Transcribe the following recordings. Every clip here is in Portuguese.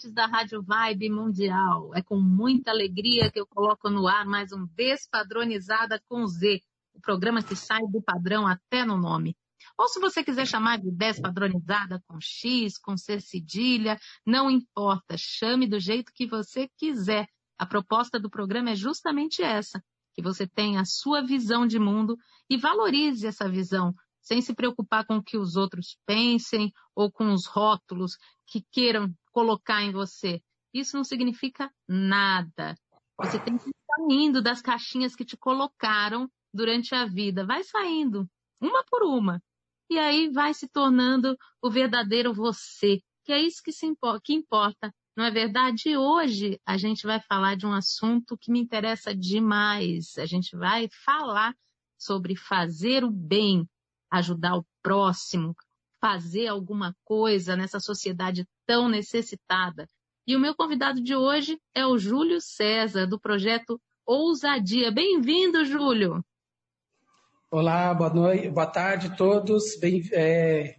ouvintes da Rádio Vibe Mundial. É com muita alegria que eu coloco no ar mais um Despadronizada com Z, o programa que sai do padrão até no nome. Ou se você quiser chamar de Despadronizada com X, com C cedilha, não importa, chame do jeito que você quiser. A proposta do programa é justamente essa, que você tenha a sua visão de mundo e valorize essa visão, sem se preocupar com o que os outros pensem ou com os rótulos que queiram colocar em você. Isso não significa nada. Você tem que ir saindo das caixinhas que te colocaram durante a vida. Vai saindo, uma por uma. E aí vai se tornando o verdadeiro você, que é isso que, se importa, que importa. Não é verdade? E hoje a gente vai falar de um assunto que me interessa demais. A gente vai falar sobre fazer o bem, ajudar o próximo, fazer alguma coisa nessa sociedade tão necessitada. E o meu convidado de hoje é o Júlio César, do projeto Ousadia. Bem-vindo, Júlio! Olá, boa noite, boa tarde a todos. Bem, é...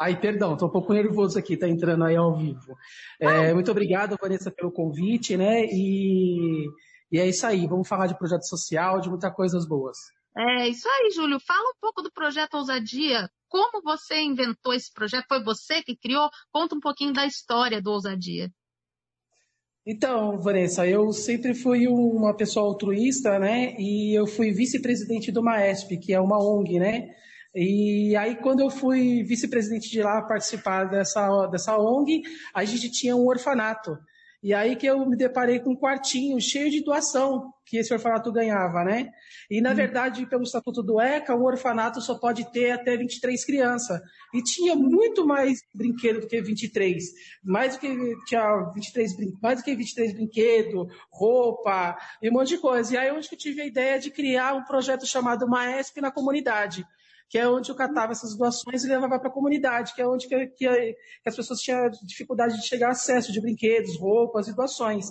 Ai, perdão, estou um pouco nervoso aqui, está entrando aí ao vivo. É, muito obrigado, Vanessa, pelo convite, né? E, e é isso aí, vamos falar de projeto social, de muitas coisas boas. É isso aí, Júlio. Fala um pouco do projeto Ousadia. Como você inventou esse projeto? Foi você que criou? Conta um pouquinho da história do Ousadia. Então, Vanessa, eu sempre fui uma pessoa altruísta, né? E eu fui vice-presidente do MAESP, que é uma ONG, né? E aí, quando eu fui vice-presidente de lá participar dessa, dessa ONG, a gente tinha um orfanato. E aí que eu me deparei com um quartinho cheio de doação que esse orfanato ganhava, né? E na hum. verdade, pelo estatuto do ECA, o orfanato só pode ter até 23 crianças. E tinha muito mais brinquedo do que 23. Mais do que tinha 23 mais do que 23 brinquedos, roupa e um monte de coisa. E aí onde que eu tive a ideia de criar um projeto chamado Maesp na comunidade que é onde eu catava essas doações e levava para a comunidade, que é onde que, que, que, as pessoas tinham dificuldade de chegar a acesso de brinquedos, roupas e doações.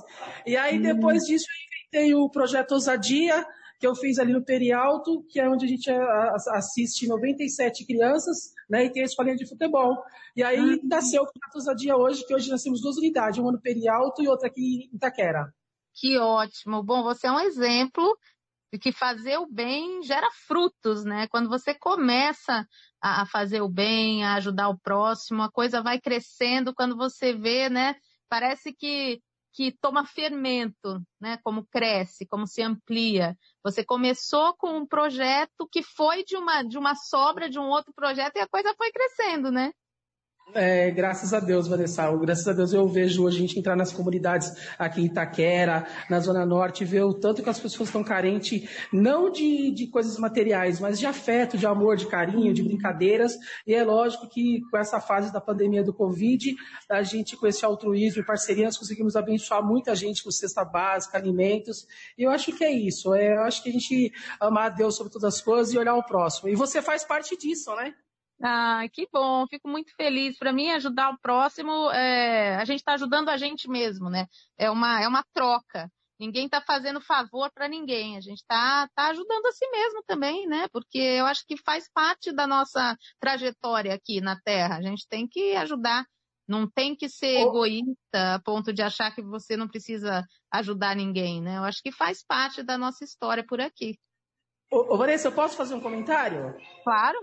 E aí, depois disso, eu inventei o projeto Ousadia, que eu fiz ali no Perialto, que é onde a gente assiste 97 crianças, né, e tem a escolinha de futebol. E aí ah, nasceu o Projeto Ousadia hoje, que hoje nós temos duas unidades, uma no Perialto e outra aqui em Itaquera. Que ótimo. Bom, você é um exemplo de que fazer o bem gera frutos, né? Quando você começa a, fazer o bem, a ajudar o próximo, a coisa vai crescendo. Quando você vê, né? Parece que que toma fermento, né? Como cresce, como se amplia. Você começou com um projeto que foi de uma de uma sobra de um outro projeto e a coisa foi crescendo, né? É, graças a Deus, Vanessa. Graças a Deus eu vejo hoje a gente entrar nas comunidades aqui em Itaquera, na Zona Norte, ver o tanto que as pessoas estão carentes, não de, de coisas materiais, mas de afeto, de amor, de carinho, de brincadeiras. E é lógico que com essa fase da pandemia do Covid, a gente, com esse altruísmo e parceria, nós conseguimos abençoar muita gente com cesta básica, alimentos. E eu acho que é isso. É, eu acho que a gente amar a Deus sobre todas as coisas e olhar o próximo. E você faz parte disso, né? Ah, que bom, fico muito feliz. Para mim, ajudar o próximo, é, a gente está ajudando a gente mesmo, né? É uma, é uma troca. Ninguém está fazendo favor para ninguém. A gente está tá ajudando a si mesmo também, né? Porque eu acho que faz parte da nossa trajetória aqui na Terra. A gente tem que ajudar. Não tem que ser egoísta a ponto de achar que você não precisa ajudar ninguém, né? Eu acho que faz parte da nossa história por aqui. Ô, ô Vanessa, eu posso fazer um comentário? Claro.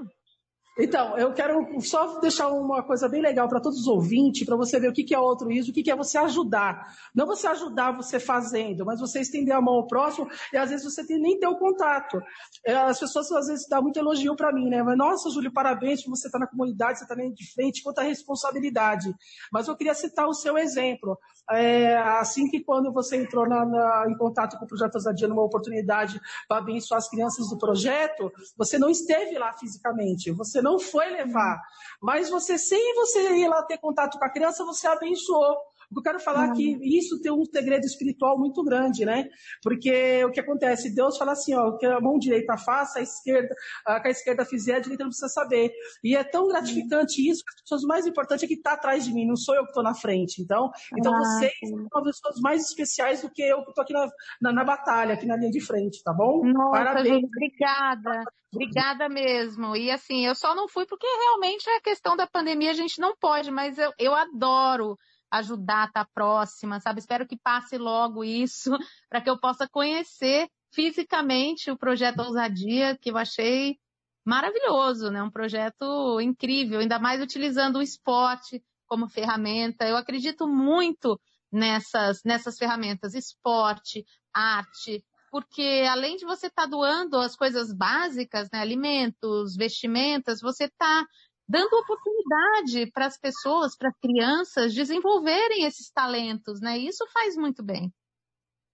Então, eu quero só deixar uma coisa bem legal para todos os ouvintes, para você ver o que é o altruísmo, o que é você ajudar. Não você ajudar você fazendo, mas você estender a mão ao próximo e às vezes você tem, nem ter o contato. É, as pessoas às vezes dão muito elogio para mim, né? Mas, nossa, Júlio, parabéns por você estar tá na comunidade, você está de frente, quanta responsabilidade. Mas eu queria citar o seu exemplo. É, assim que quando você entrou na, na, em contato com o Projeto Azadia numa oportunidade para abençoar as crianças do projeto, você não esteve lá fisicamente, você não foi levar. Mas você, sem você ir lá ter contato com a criança, você abençoou. Eu quero falar que isso tem um segredo espiritual muito grande, né? Porque o que acontece? Deus fala assim, ó, que a mão direita faça, a esquerda, a que a esquerda fizer, a direita não precisa saber. E é tão gratificante isso que as pessoas mais importantes é que está atrás de mim, não sou eu que estou na frente. Então, então ah, vocês sim. são as pessoas mais especiais do que eu que estou aqui na, na, na, batalha, aqui na linha de frente, tá bom? Nossa, Parabéns. Gente, obrigada. Obrigada mesmo. E assim, eu só não fui porque realmente é a questão da pandemia, a gente não pode, mas eu, eu adoro ajudar, estar tá próxima, sabe? Espero que passe logo isso, para que eu possa conhecer fisicamente o projeto Ousadia, que eu achei maravilhoso, né? Um projeto incrível, ainda mais utilizando o esporte como ferramenta. Eu acredito muito nessas, nessas ferramentas, esporte, arte, porque além de você estar tá doando as coisas básicas, né, alimentos, vestimentas, você está dando oportunidade para as pessoas, para as crianças desenvolverem esses talentos, né? Isso faz muito bem.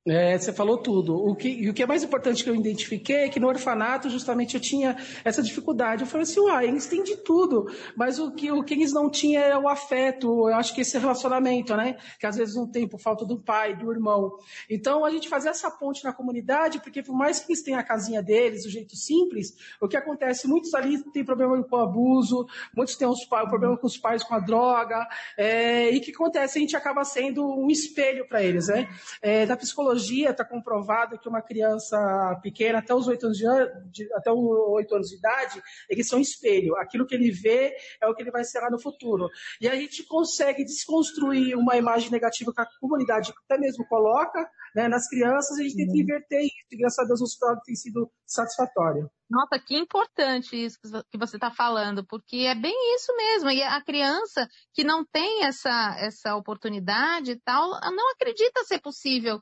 É, você falou tudo. O que, o que é mais importante que eu identifiquei é que no orfanato, justamente, eu tinha essa dificuldade. Eu falei assim, uai, eles têm de tudo, mas o que, o que eles não tinham era o afeto, eu acho que esse relacionamento, né? Que às vezes não tem por falta do pai, do irmão. Então, a gente fazer essa ponte na comunidade, porque por mais que eles tenham a casinha deles, o jeito simples, o que acontece, muitos ali têm problema com o abuso, muitos têm os, o problema com os pais com a droga, é, e o que acontece? A gente acaba sendo um espelho para eles, né? É, da psicologia psicologia está comprovado que uma criança pequena, até os 8 anos de, de, até os 8 anos de idade, eles são espelho. Aquilo que ele vê é o que ele vai ser lá no futuro. E a gente consegue desconstruir uma imagem negativa que a comunidade até mesmo coloca né, nas crianças, a gente que uhum. inverter isso. E graças a Deus o resultado tem sido satisfatório. Nossa, que importante isso que você está falando, porque é bem isso mesmo. E a criança que não tem essa, essa oportunidade e tal, não acredita ser possível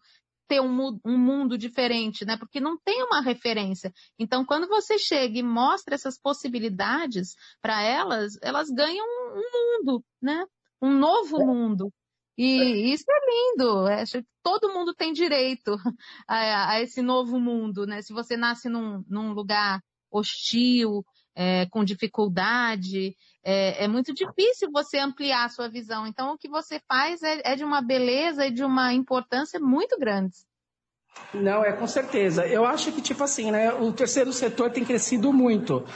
ter um, um, mundo diferente, né? Porque não tem uma referência. Então, quando você chega e mostra essas possibilidades para elas, elas ganham um, mundo, né? Um novo é. mundo. E isso é lindo. Acho que todo mundo tem direito a, a esse novo mundo, né? Se você nasce num, num lugar hostil, é, com dificuldade, é, é, muito difícil você ampliar a sua visão. Então, o que você faz é, é de uma beleza e de uma importância muito grandes. Não, é com certeza. Eu acho que, tipo assim, né, o terceiro setor tem crescido muito,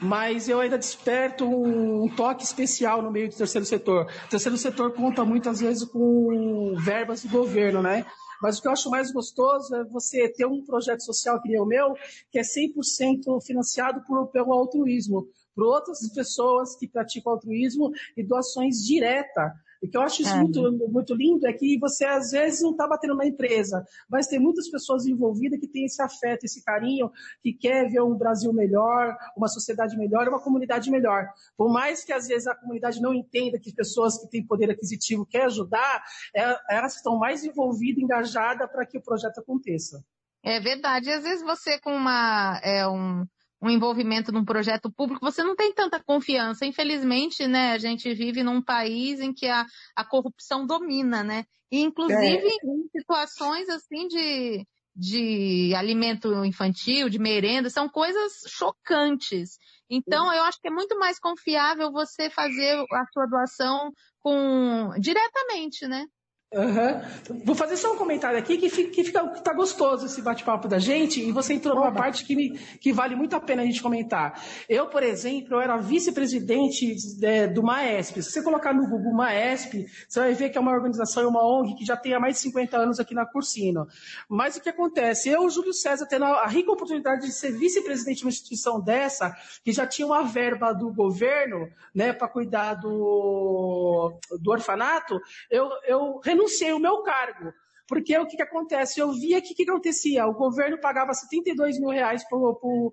mas eu ainda desperto um toque especial no meio do terceiro setor. O terceiro setor conta muitas vezes com verbas do governo, né? Mas o que eu acho mais gostoso é você ter um projeto social que nem o meu, que é 100% financiado por, pelo altruísmo, por outras pessoas que praticam altruísmo e doações diretas. O que eu acho isso é. muito, muito lindo é que você às vezes não está batendo na empresa, mas tem muitas pessoas envolvidas que têm esse afeto, esse carinho, que quer ver um Brasil melhor, uma sociedade melhor, uma comunidade melhor. Por mais que às vezes a comunidade não entenda que pessoas que têm poder aquisitivo querem ajudar, é, elas estão mais envolvidas, engajadas para que o projeto aconteça. É verdade. Às vezes você com uma, é, um, um envolvimento num projeto público, você não tem tanta confiança. Infelizmente, né, a gente vive num país em que a, a corrupção domina, né? E, inclusive, é. em situações assim de, de alimento infantil, de merenda, são coisas chocantes. Então, eu acho que é muito mais confiável você fazer a sua doação com diretamente, né? Uhum. Vou fazer só um comentário aqui que fica, que fica tá gostoso esse bate-papo da gente e você entrou numa parte que, me, que vale muito a pena a gente comentar. Eu, por exemplo, eu era vice-presidente é, do MAESP. Se você colocar no Google MAESP, você vai ver que é uma organização uma ONG que já tem há mais de 50 anos aqui na Cursino. Mas o que acontece? Eu, Júlio César, tendo a rica oportunidade de ser vice-presidente de uma instituição dessa, que já tinha uma verba do governo né, para cuidar do, do orfanato, eu, eu renunciei o meu cargo. Porque o que, que acontece? Eu via que o que, que acontecia? O governo pagava 72 mil reais para o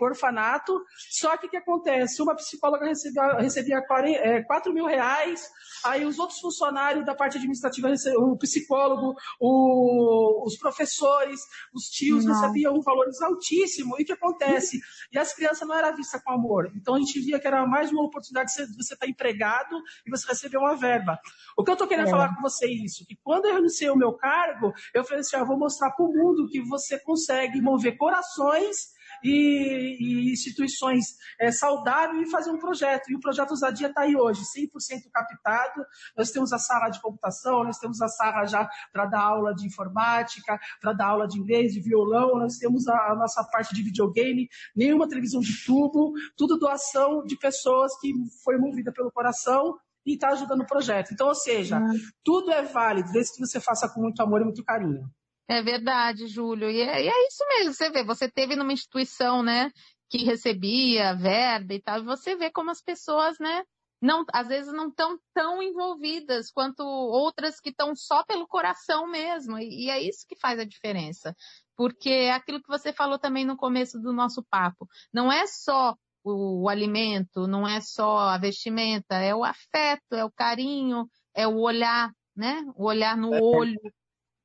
orfanato, só que o que acontece? Uma psicóloga recebia, recebia 4 é, mil reais, aí os outros funcionários da parte administrativa, o psicólogo, o, os professores, os tios não. recebiam valores altíssimos. E o que acontece? E as crianças não eram vistas com amor. Então a gente via que era mais uma oportunidade de você estar empregado e você receber uma verba. O que eu estou querendo é. falar com você é isso, que quando eu renunciei o meu cargo, eu falei assim, ah, vou mostrar para o mundo que você consegue mover corações e, e instituições é, saudáveis e fazer um projeto. E o projeto Usadia está aí hoje, 100% captado. Nós temos a sala de computação, nós temos a sala já para dar aula de informática, para dar aula de inglês, de violão, nós temos a, a nossa parte de videogame, nenhuma televisão de tubo, tudo doação de pessoas que foi movida pelo coração e está ajudando o projeto. Então, ou seja, uhum. tudo é válido, desde que você faça com muito amor e muito carinho. É verdade, Júlio. E é, e é, isso mesmo. Você vê, você teve numa instituição, né, que recebia verba e tal, e você vê como as pessoas, né, não, às vezes não estão tão envolvidas quanto outras que estão só pelo coração mesmo. E, e é isso que faz a diferença. Porque é aquilo que você falou também no começo do nosso papo. Não é só o, o alimento, não é só a vestimenta, é o afeto, é o carinho, é o olhar, né? O olhar no é. olho,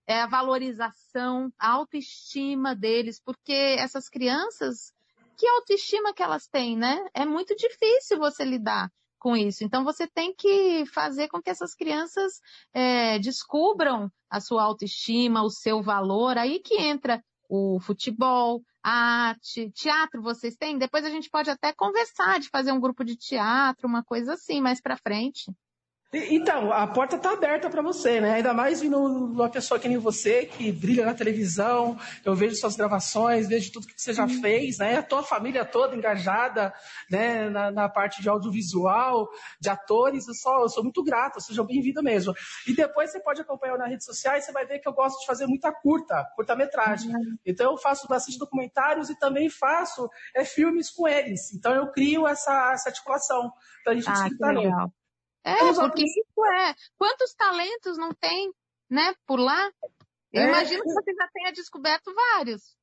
é a valorização, a autoestima deles, porque essas crianças, que autoestima que elas têm, né? É muito difícil você lidar com isso. Então você tem que fazer com que essas crianças é, descubram a sua autoestima, o seu valor. Aí que entra o futebol, arte, teatro vocês têm? Depois a gente pode até conversar de fazer um grupo de teatro, uma coisa assim, mais para frente. Então, a porta está aberta para você, né? Ainda mais vindo uma pessoa que nem você, que brilha na televisão, eu vejo suas gravações, vejo tudo que você já uhum. fez, né? A tua família toda engajada né? na, na, parte de audiovisual, de atores, eu, só, eu sou muito grata, seja bem-vinda mesmo. E depois você pode acompanhar nas redes sociais, você vai ver que eu gosto de fazer muita curta, curta-metragem. Uhum. Então eu faço bastante documentários e também faço é, filmes com eles. Então eu crio essa, essa articulação. Então a gente ah, que legal. É, porque isso é. Quantos talentos não tem, né, por lá? Eu é. imagino que você já tenha descoberto vários.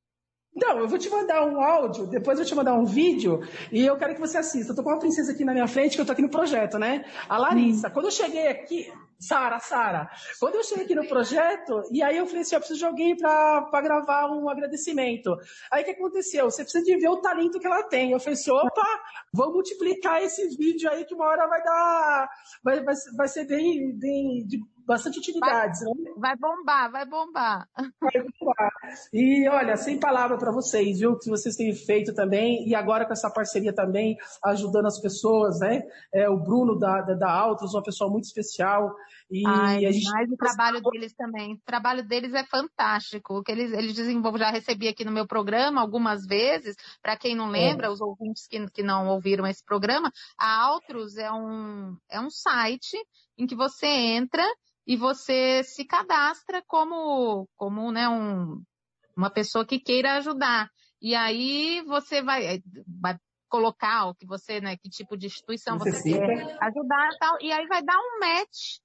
Não, eu vou te mandar um áudio, depois eu vou te mandar um vídeo e eu quero que você assista. Eu tô com uma princesa aqui na minha frente, que eu tô aqui no projeto, né? A Larissa. Hum. Quando eu cheguei aqui, Sara, Sara. Quando eu cheguei aqui no projeto, e aí eu falei assim, eu preciso de alguém para gravar um agradecimento. Aí o que aconteceu? Você precisa de ver o talento que ela tem. Eu falei assim, opa, vou multiplicar esse vídeo aí que uma hora vai dar, vai, vai, vai ser bem, bem de bastante utilidades. Vai, né? vai bombar, vai bombar. Vai bombar. E olha, sem palavra para vocês, viu? Que vocês têm feito também, e agora com essa parceria também, ajudando as pessoas, né? É, o Bruno da, da, da Altos, uma pessoa muito especial. E Ai, a gente... Mas o trabalho deles também. O trabalho deles é fantástico. O que eles, eles desenvolvem, já recebi aqui no meu programa algumas vezes, para quem não lembra, é. os ouvintes que, que não ouviram esse programa, a Altos é um, é um site em que você entra e você se cadastra como, como né, um, uma pessoa que queira ajudar. E aí você vai, vai colocar o que você, né, que tipo de instituição você, você quer ajudar e tal, e aí vai dar um match,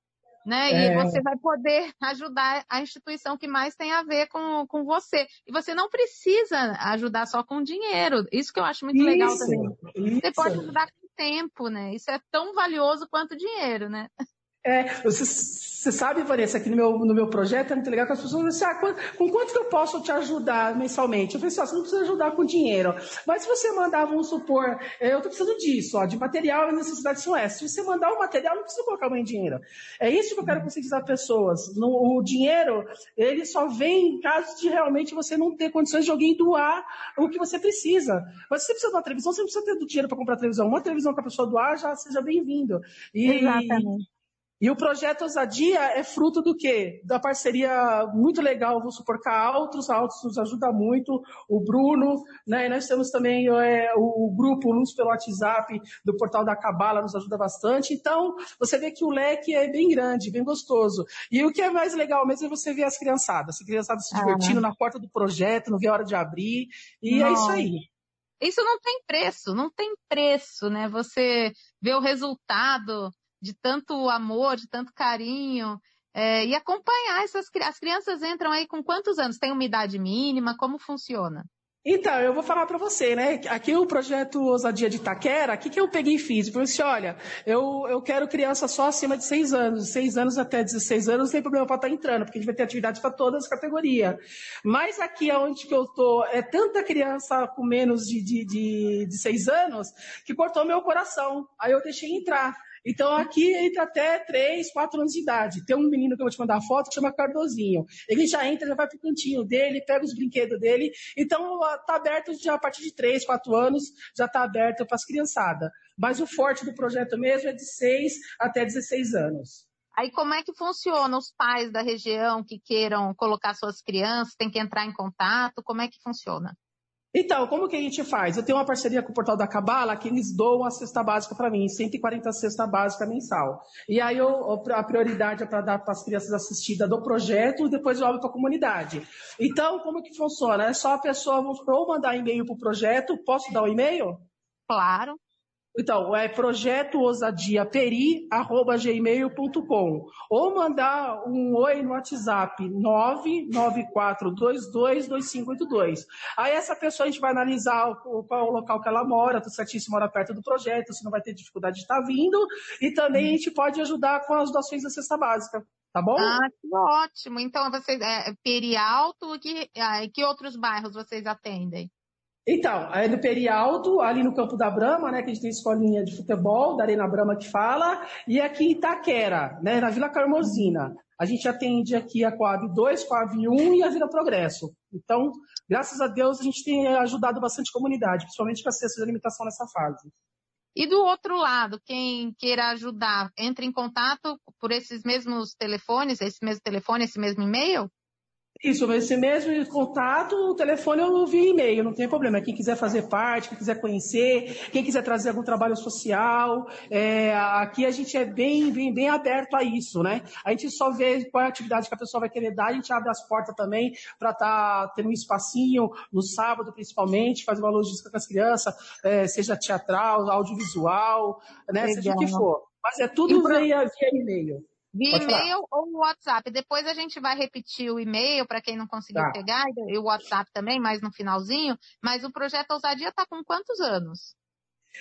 né, é. e você vai poder ajudar a instituição que mais tem a ver com, com você. E você não precisa ajudar só com dinheiro, isso que eu acho muito isso, legal também. Isso. Você pode ajudar com tempo, né, isso é tão valioso quanto dinheiro, né. É, você, você, sabe, Vanessa, aqui no meu, no meu projeto é muito legal que as pessoas dizem ah, com quanto que eu posso te ajudar mensalmente? Eu falei assim, ó, você não precisa ajudar com dinheiro. Mas se você mandar, vamos supor, é, eu estou precisando disso, ó, de material e necessidades são essas. Se você mandar o material, não precisa colocar mais dinheiro. É isso que eu quero conscientizar pessoas. No, o dinheiro, ele só vem em caso de realmente você não ter condições de alguém doar o que você precisa. Mas se você precisa de uma televisão, você não precisa ter do dinheiro para comprar televisão. Uma televisão que a pessoa doar, já seja bem-vindo. Exatamente. E o projeto Ousadia é fruto do quê? Da parceria muito legal, vou supor, com a Altos, a Altos nos ajuda muito, o Bruno, né? E nós temos também é, o grupo Luz pelo WhatsApp do Portal da Cabala, nos ajuda bastante. Então, você vê que o leque é bem grande, bem gostoso. E o que é mais legal mesmo é você ver as criançadas, as criançadas se divertindo ah. na porta do projeto, não vê a hora de abrir, e é isso aí. Isso não tem preço, não tem preço, né? Você vê o resultado de tanto amor, de tanto carinho, é, e acompanhar essas as crianças entram aí com quantos anos? Tem uma idade mínima? Como funciona? Então, eu vou falar para você, né? Aqui o projeto Ousadia de Itaquera, o que, que eu peguei e fiz? Eu falei assim, olha, eu, eu quero criança só acima de 6 anos. 6 anos até 16 anos não tem problema para estar tá entrando, porque a gente vai ter atividade para todas as categorias. Mas aqui onde que eu tô, é tanta criança com menos de, de, de, de 6 anos que cortou meu coração. Aí eu deixei entrar. Então aqui entra até 3, 4 anos de idade. Tem um menino que eu vou te mandar a foto que chama Cardozinho. Ele já entra, já vai pro cantinho dele, pega os brinquedos dele. Então tá aberto já a partir de 3, 4 anos, já tá aberto para as criançadas. Mas o forte do projeto mesmo é de 6 até 16 anos. Aí como é que funciona? Os pais da região que queiram colocar suas crianças, tem que entrar em contato? Como é que funciona? Então, como que a gente faz? Eu tenho uma parceria com o Portal da Cabala que eles doam a cesta básica para mim, 140 cesta básica mensal. E aí eu, a prioridade é para dar para as crianças assistida do projeto e depois eu abro para a comunidade. Então, como que funciona? É só a pessoa, ou mandar e-mail para o projeto, posso dar o um e-mail? Claro. Então, é projetoosadiaperi.gmail.com ou mandar um oi no WhatsApp 994222582. Aí essa pessoa a gente vai analisar qual é o local que ela mora, tudo certíssimo, mora perto do projeto, se não vai ter dificuldade de estar vindo. E também a gente pode ajudar com as doações da cesta básica. Tá bom? Ah, que ótimo. Então, vocês, é, Peri Alto, que, ah, que outros bairros vocês atendem? Então, é no Perialto, ali no Campo da Brama, né, que a gente tem escolinha de futebol, da Arena Brama que fala, e aqui em Itaquera, né, na Vila Carmosina. A gente atende aqui a Coab 2, Coab 1 e a Vila Progresso. Então, graças a Deus, a gente tem ajudado bastante a comunidade, principalmente com a cesta de alimentação nessa fase. E do outro lado, quem queira ajudar, entre em contato por esses mesmos telefones, esse mesmo telefone, esse mesmo e-mail? Isso, esse mesmo contato, o telefone eu vi e-mail, não tem problema. Quem quiser fazer parte, quem quiser conhecer, quem quiser trazer algum trabalho social, é, aqui a gente é bem, bem, bem aberto a isso, né? A gente só vê qual é a atividade que a pessoa vai querer dar, a gente abre as portas também para estar tá tendo um espacinho no sábado, principalmente, fazer uma logística com as crianças, é, seja teatral, audiovisual, né? Legal. Seja o que for. Mas é tudo via, via e-mail. Via e-mail ou WhatsApp. Depois a gente vai repetir o e-mail para quem não conseguiu tá. pegar, e o WhatsApp também, mais no finalzinho. Mas o projeto Ousadia está com quantos anos?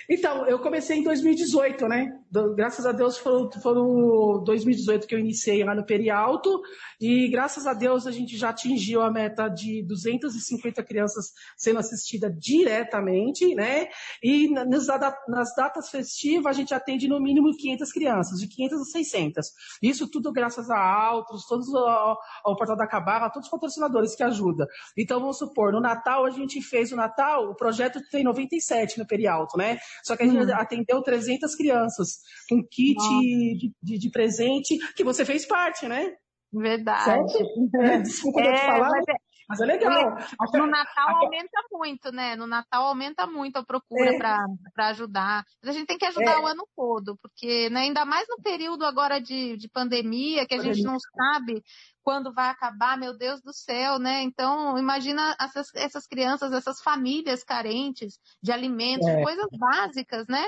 Então, eu comecei em 2018, né? Graças a Deus foram, foram 2018 que eu iniciei lá no Perialto e graças a Deus a gente já atingiu a meta de 250 crianças sendo assistidas diretamente, né? E nas, nas datas festivas a gente atende no mínimo 500 crianças, de 500 a 600. Isso tudo graças a Altos, todos ao, ao Portal da Cabala, todos os patrocinadores que ajudam. Então, vamos supor, no Natal a gente fez o Natal, o projeto tem 97 no Perialto, né? Só que a gente hum. atendeu 300 crianças com kit de, de, de, presente, que você fez parte, né? Verdade. É, desculpa é, te falar, mas é, mas é legal. no Natal aumenta muito, né? No Natal aumenta muito a procura é. para ajudar. Mas a gente tem que ajudar é. o ano todo, porque né, ainda mais no período agora de, de pandemia, que a gente não sabe quando vai acabar, meu Deus do céu, né? Então, imagina essas, essas crianças, essas famílias carentes de alimentos, é. de coisas básicas, né?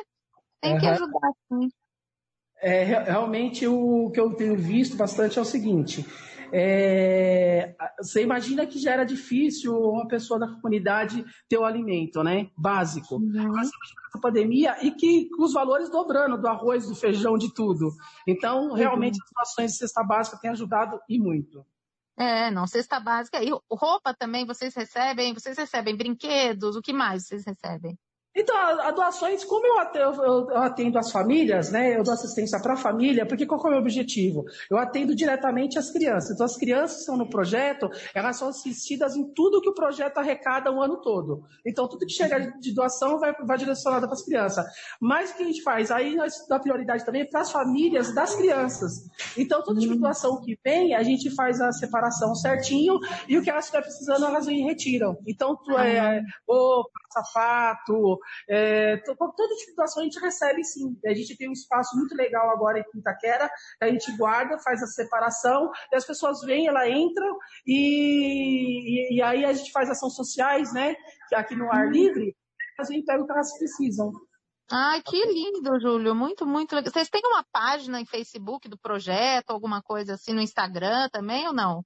Tem uhum. que ajudar sim. É, realmente o que eu tenho visto bastante é o seguinte. É, você imagina que já era difícil uma pessoa da comunidade ter o alimento, né? Básico. Uhum. A pandemia e que com os valores dobrando do arroz, do feijão, de tudo. Então, realmente, uhum. as ações de cesta básica têm ajudado e muito. É, não, cesta básica. E roupa também vocês recebem? Vocês recebem brinquedos? O que mais vocês recebem? Então, as doações, como eu atendo, eu atendo as famílias, né? Eu dou assistência para a família, porque qual é o meu objetivo? Eu atendo diretamente as crianças. Então, as crianças que estão no projeto, elas são assistidas em tudo que o projeto arrecada o ano todo. Então, tudo que chega de doação vai, vai direcionado para as crianças. Mas o que a gente faz? Aí nós dá prioridade também para as famílias das crianças. Então, toda tipo de doação que vem, a gente faz a separação certinho e o que elas estiver precisando, elas vêm e retiram. Então, tu é roupa, sapato, é, todo tipo de doação a gente recebe sim. A gente tem um espaço muito legal agora em Itaquera, a gente guarda, faz a separação, e as pessoas vêm, ela entram, e, e, aí a gente faz ações sociais, né? Aqui no ar livre, a gente pega o que elas precisam. Ai, que lindo, Júlio. Muito, muito legal. Vocês têm uma página em Facebook do projeto, alguma coisa assim no Instagram também ou não?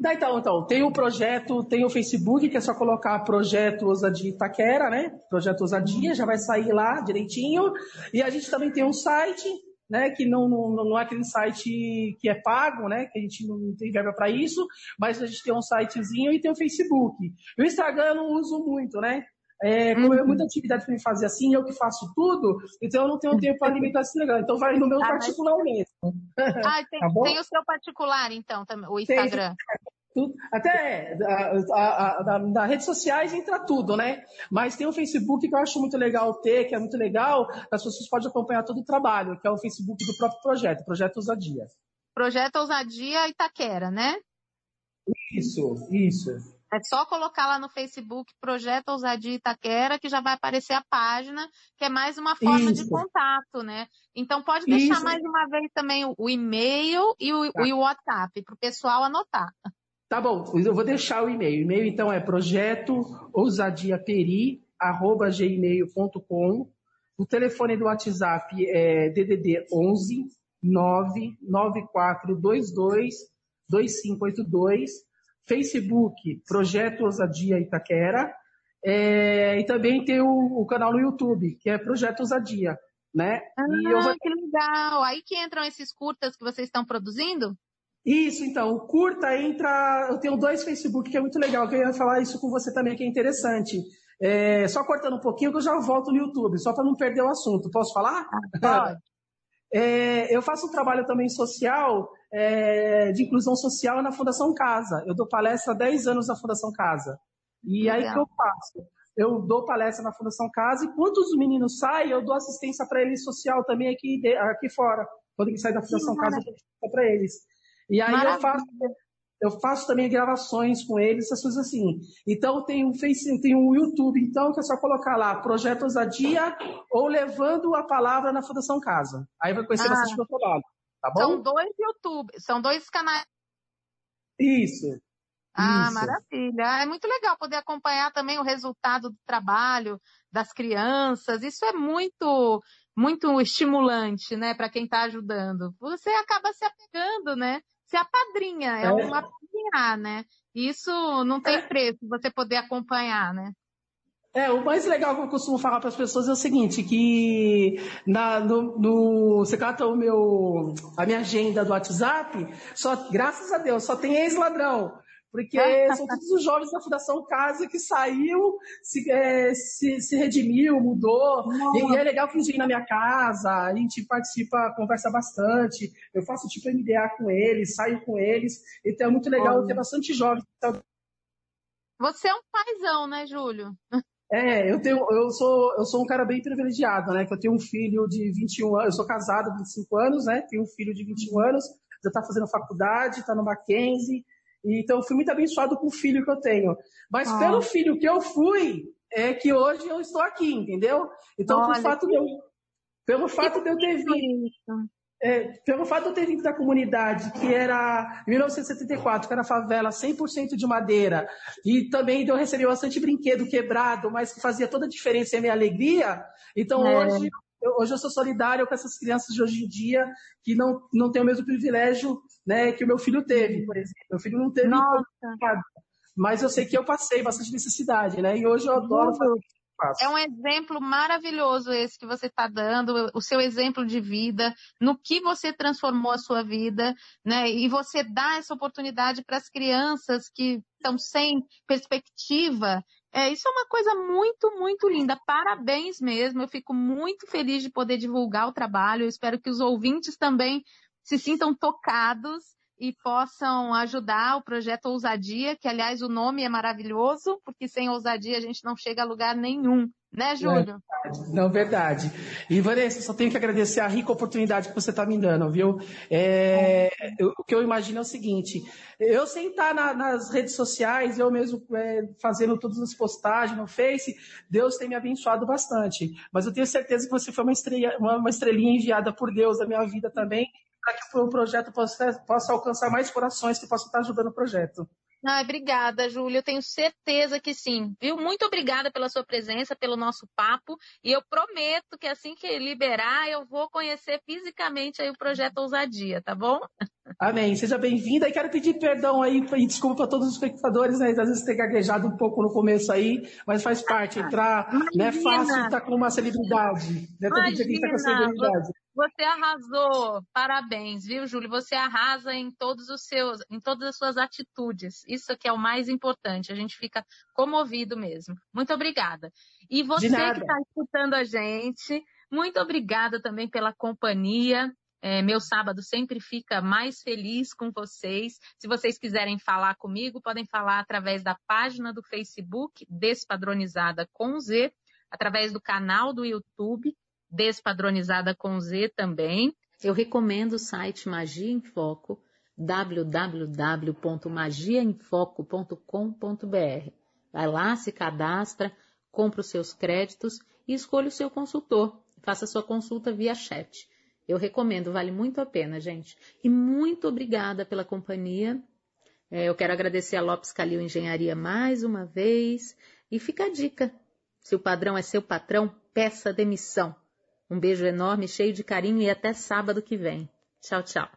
Então, então, tem o projeto, tem o Facebook, que é só colocar projeto Ousadia Itaquera, né? Projeto Ousadia, já vai sair lá direitinho. E a gente também tem um site, né? Que não, não, não é aquele site que é pago, né? Que a gente não tem verba para isso, mas a gente tem um sitezinho e tem o Facebook. O Instagram eu não uso muito, né? É, como uhum. é muita atividade para me fazer assim, eu que faço tudo, então eu não tenho tempo para alimentar esse negócio. Então vai no meu ah, particular mas... mesmo. Ah, tem, tá tem, o seu particular, então, o Instagram. Tem, até a, a, a, na redes sociais entra tudo, né? Mas tem o Facebook que eu acho muito legal ter, que é muito legal, as pessoas podem acompanhar todo o trabalho, que é o Facebook do próprio projeto, Projeto Ousadia. Projeto Ousadia Itaquera, né? Isso, isso. É só colocar lá no Facebook Projeto Ousadia Itaquera, que já vai aparecer a página, que é mais uma forma Isso. de contato, né? Então pode deixar Isso. mais uma vez também o, e-mail e o, tá. o WhatsApp, para o pessoal anotar. Tá bom, eu vou deixar o e-mail. O e-mail então é projeto ousadiaperi, arroba gmail.com O telefone do WhatsApp é DDD 11 99422 2582. Facebook, Projeto Ousadia Itaquera. É, e também tem o, o, canal no YouTube, que é Projeto Ousadia, né? Ah, que legal! Aí que entram esses curtas que vocês estão produzindo? Isso, então, o curta entra. Eu tenho dois Facebook que é muito legal, que eu ia falar isso com você também, que é interessante. É, só cortando um pouquinho que eu já volto no YouTube, só para não perder o assunto. Posso falar? Ah, pode. É, eu faço um trabalho também social, é, de inclusão social na Fundação Casa. Eu dou palestra há 10 anos na Fundação Casa. E Legal. aí que eu faço? Eu dou palestra na Fundação Casa e quando os meninos saem, eu dou assistência para eles social também aqui, aqui fora. Quando eles saem da Fundação Sim, Casa, eu dou assistência para eles. E aí eu faço, eu faço também gravações com eles, essas coisas assim. Então tem um Face, tem um YouTube, então, que é só colocar lá Projeto Ousadia ou Levando a Palavra na Fundação Casa. Aí vai conhecer ah. bastante meu trabalho. Tá bom? São dois YouTube, são dois canais. Isso. Ah, Isso. maravilha. É muito legal poder acompanhar também o resultado do trabalho das crianças. Isso é muito, muito estimulante, né, para quem está ajudando. Você acaba se apegando, né? Se apadrinha, é, é. um apadrinhar, né? Isso não tem é. preço, você poder acompanhar, né? É, o mais legal que eu costumo falar para as pessoas é o seguinte, que na, no, no, você cata o meu, a minha agenda do WhatsApp, só, graças a Deus, só tem ex-ladrão. Porque são todos os jovens da Fundação Casa que saiu, se, é, se, se, redimiu, mudou. E, e, é legal que eles vêm na minha casa, a gente participa, conversa bastante. Eu faço tipo MDA com eles, saio com eles. Então é muito legal ter bastante jovens. Você é um paizão, né, Júlio? É, eu tenho, eu sou, eu sou um cara bem privilegiado, né? Que eu tenho um filho de 21 anos, eu sou casado há 25 anos, né? Tenho um filho de 21 anos, já está fazendo faculdade, está no Mackenzie, então, eu fui muito abençoado com o filho que eu tenho. Mas ah. pelo filho que eu fui, é que hoje eu estou aqui, entendeu? Então, Olha, pelo fato, de eu, pelo fato de eu ter vindo. É, pelo fato de eu ter vindo da comunidade, que era em 1974, que era favela 100% de madeira, e também eu recebi bastante brinquedo quebrado, mas que fazia toda a diferença e a minha alegria, então é. hoje eu, hoje eu sou solidário com essas crianças de hoje em dia que não, não têm o mesmo privilégio né, que o meu filho teve, por exemplo. Meu filho não teve Nossa. mas eu sei que eu passei bastante necessidade, né? E hoje eu adoro fazer é um exemplo maravilhoso esse que você está dando, o seu exemplo de vida, no que você transformou a sua vida, né? E você dá essa oportunidade para as crianças que estão sem perspectiva. É, isso é uma coisa muito, muito linda. Parabéns mesmo. Eu fico muito feliz de poder divulgar o trabalho. Eu espero que os ouvintes também se sintam tocados e possam ajudar o projeto Ousadia, que aliás o nome é maravilhoso, porque sem ousadia a gente não chega a lugar nenhum. Né, Júlio? É, não, verdade. E, Vanessa, só tenho que agradecer a rica oportunidade que você está me dando, viu? É, eu, o que eu imagino é o seguinte: eu sentar na, nas redes sociais, eu mesmo é, fazendo todas as postagens no Face, Deus tem me abençoado bastante. Mas eu tenho certeza que você foi uma, estrela, uma, uma estrelinha enviada por Deus na minha vida também, para que o projeto possa, possa alcançar mais corações que possam estar ajudando o projeto. Ai, obrigada, Júlia. Eu tenho certeza que sim. Viu? Muito obrigada pela sua presença, pelo nosso papo. E eu prometo que assim que liberar, eu vou conhecer fisicamente aí o projeto Ousadia, tá bom? Amém. Seja bem-vinda e quero pedir perdão aí e desculpa para todos os espectadores, né? Às vezes ter gaguejado um pouco no começo aí, mas faz parte. Entrar não é fácil estar com uma celebridade. Né? Todo dia que tá com a celebridade. Você arrasou. Parabéns, viu, Júlio? Você arrasa em todos os seus, em todas as suas atitudes. Isso que é o mais importante. A gente fica comovido mesmo. Muito obrigada. E você que está escutando a gente, muito obrigada também pela companhia. É, meu sábado sempre fica mais feliz com vocês. Se vocês quiserem falar comigo, podem falar através da página do Facebook Despadronizada com Z, através do canal do YouTube despadronizada com Z também. Eu recomendo o site Magia em Foco, www.magiaemfoco.com.br. Vai lá, se cadastra, compra os seus créditos e escolha o seu consultor. Faça sua consulta via chat. Eu recomendo, vale muito a pena, gente. E muito obrigada pela companhia. É, eu quero agradecer a Lopes Calil Engenharia mais uma vez. E fica a dica: se o padrão é seu patrão, peça demissão. Um beijo enorme, cheio de carinho e até sábado que vem. Tchau, tchau.